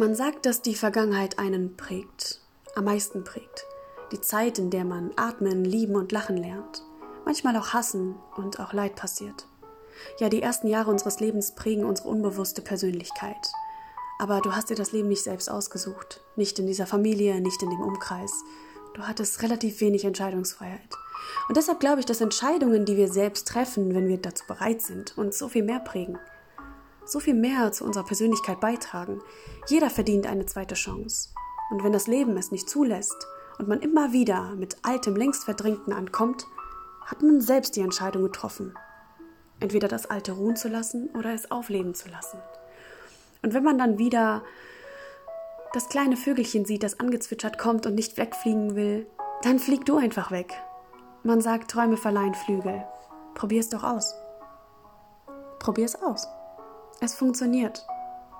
Man sagt, dass die Vergangenheit einen prägt, am meisten prägt. Die Zeit, in der man atmen, lieben und lachen lernt. Manchmal auch hassen und auch Leid passiert. Ja, die ersten Jahre unseres Lebens prägen unsere unbewusste Persönlichkeit. Aber du hast dir das Leben nicht selbst ausgesucht. Nicht in dieser Familie, nicht in dem Umkreis. Du hattest relativ wenig Entscheidungsfreiheit. Und deshalb glaube ich, dass Entscheidungen, die wir selbst treffen, wenn wir dazu bereit sind, uns so viel mehr prägen so viel mehr zu unserer Persönlichkeit beitragen. Jeder verdient eine zweite Chance. Und wenn das Leben es nicht zulässt und man immer wieder mit altem, längst verdrängten ankommt, hat man selbst die Entscheidung getroffen. Entweder das Alte ruhen zu lassen oder es aufleben zu lassen. Und wenn man dann wieder das kleine Vögelchen sieht, das angezwitschert kommt und nicht wegfliegen will, dann flieg du einfach weg. Man sagt, Träume verleihen Flügel. Probier's doch aus. Probier's aus. Es funktioniert.